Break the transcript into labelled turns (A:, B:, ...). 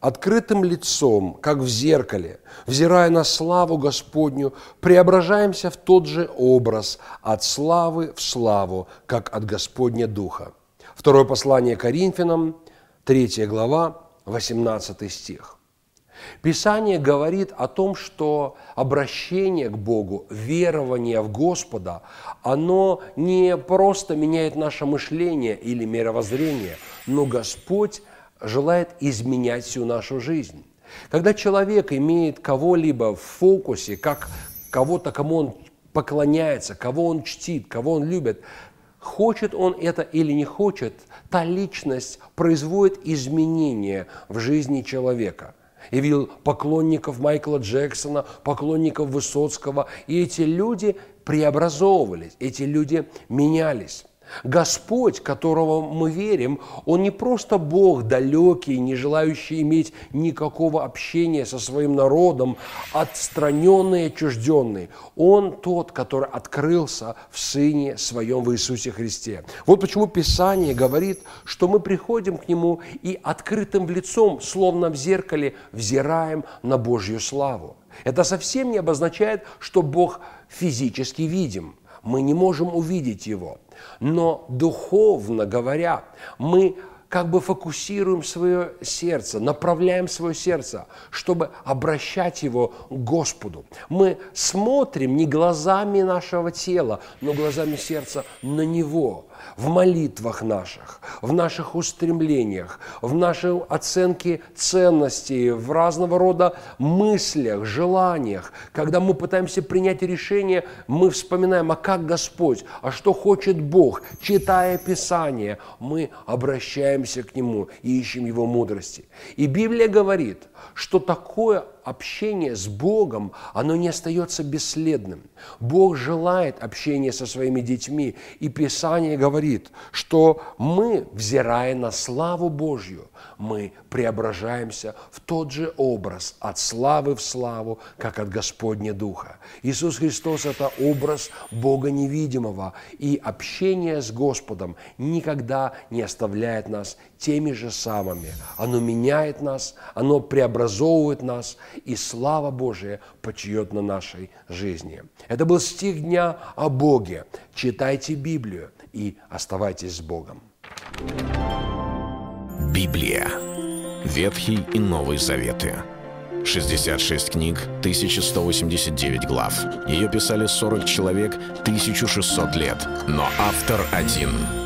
A: открытым лицом, как в зеркале, взирая на славу Господню, преображаемся в тот же образ от славы в славу, как от Господня Духа. Второе послание Коринфянам, 3 глава, 18 стих. Писание говорит о том, что обращение к Богу, верование в Господа, оно не просто меняет наше мышление или мировоззрение, но Господь желает изменять всю нашу жизнь. Когда человек имеет кого-либо в фокусе, как кого-то, кому он поклоняется, кого он чтит, кого он любит, хочет он это или не хочет, та личность производит изменения в жизни человека. Я видел поклонников Майкла Джексона, поклонников Высоцкого, и эти люди преобразовывались, эти люди менялись. Господь, которого мы верим, Он не просто Бог далекий, не желающий иметь никакого общения со своим народом, отстраненный отчужденный. Он тот, который открылся в Сыне Своем в Иисусе Христе. Вот почему Писание говорит, что мы приходим к Нему и открытым лицом, словно в зеркале, взираем на Божью славу. Это совсем не обозначает, что Бог физически видим. Мы не можем увидеть Его – но духовно говоря, мы как бы фокусируем свое сердце, направляем свое сердце, чтобы обращать его к Господу. Мы смотрим не глазами нашего тела, но глазами сердца на Него в молитвах наших, в наших устремлениях, в нашей оценке ценностей, в разного рода мыслях, желаниях. Когда мы пытаемся принять решение, мы вспоминаем, а как Господь, а что хочет Бог. Читая Писание, мы обращаемся к Нему и ищем Его мудрости. И Библия говорит, что такое общение с Богом, оно не остается бесследным. Бог желает общения со своими детьми, и Писание говорит, что мы, взирая на славу Божью, мы преображаемся в тот же образ от славы в славу, как от Господня Духа. Иисус Христос – это образ Бога невидимого, и общение с Господом никогда не оставляет нас теми же самыми. Оно меняет нас, оно преобразовывает нас, и слава Божия почиет на нашей жизни. Это был стих дня о Боге. Читайте Библию и оставайтесь с Богом.
B: Библия. Ветхий и Новый Заветы. 66 книг, 1189 глав. Ее писали 40 человек, 1600 лет. Но автор один –